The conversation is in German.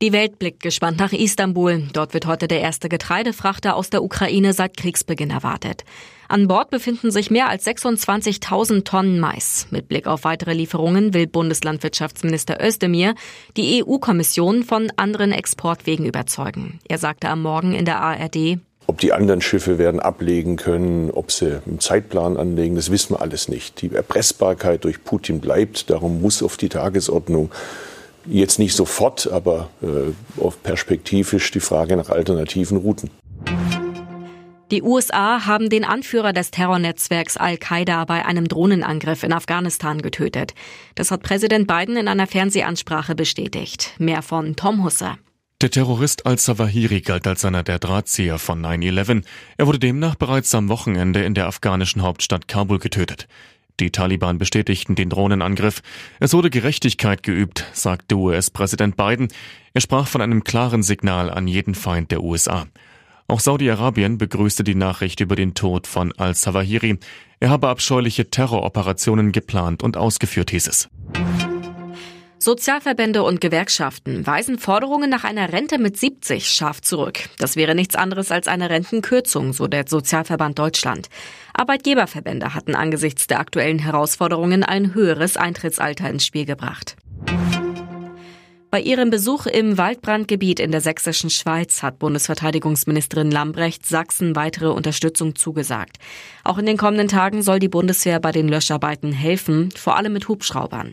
Die Welt blickt gespannt nach Istanbul. Dort wird heute der erste Getreidefrachter aus der Ukraine seit Kriegsbeginn erwartet. An Bord befinden sich mehr als 26.000 Tonnen Mais. Mit Blick auf weitere Lieferungen will Bundeslandwirtschaftsminister Özdemir die EU-Kommission von anderen Exportwegen überzeugen. Er sagte am Morgen in der ARD, ob die anderen Schiffe werden ablegen können, ob sie einen Zeitplan anlegen, das wissen wir alles nicht. Die Erpressbarkeit durch Putin bleibt, darum muss auf die Tagesordnung jetzt nicht sofort, aber äh, auf perspektivisch die Frage nach alternativen Routen. Die USA haben den Anführer des Terrornetzwerks Al-Qaida bei einem Drohnenangriff in Afghanistan getötet. Das hat Präsident Biden in einer Fernsehansprache bestätigt. Mehr von Tom Husser. Der Terrorist al-Zawahiri galt als einer der Drahtzieher von 9-11. Er wurde demnach bereits am Wochenende in der afghanischen Hauptstadt Kabul getötet. Die Taliban bestätigten den Drohnenangriff. Es wurde Gerechtigkeit geübt, sagte US-Präsident Biden. Er sprach von einem klaren Signal an jeden Feind der USA. Auch Saudi-Arabien begrüßte die Nachricht über den Tod von al-Zawahiri. Er habe abscheuliche Terroroperationen geplant und ausgeführt, hieß es. Sozialverbände und Gewerkschaften weisen Forderungen nach einer Rente mit 70 scharf zurück. Das wäre nichts anderes als eine Rentenkürzung, so der Sozialverband Deutschland. Arbeitgeberverbände hatten angesichts der aktuellen Herausforderungen ein höheres Eintrittsalter ins Spiel gebracht. Bei ihrem Besuch im Waldbrandgebiet in der sächsischen Schweiz hat Bundesverteidigungsministerin Lambrecht Sachsen weitere Unterstützung zugesagt. Auch in den kommenden Tagen soll die Bundeswehr bei den Löscharbeiten helfen, vor allem mit Hubschraubern.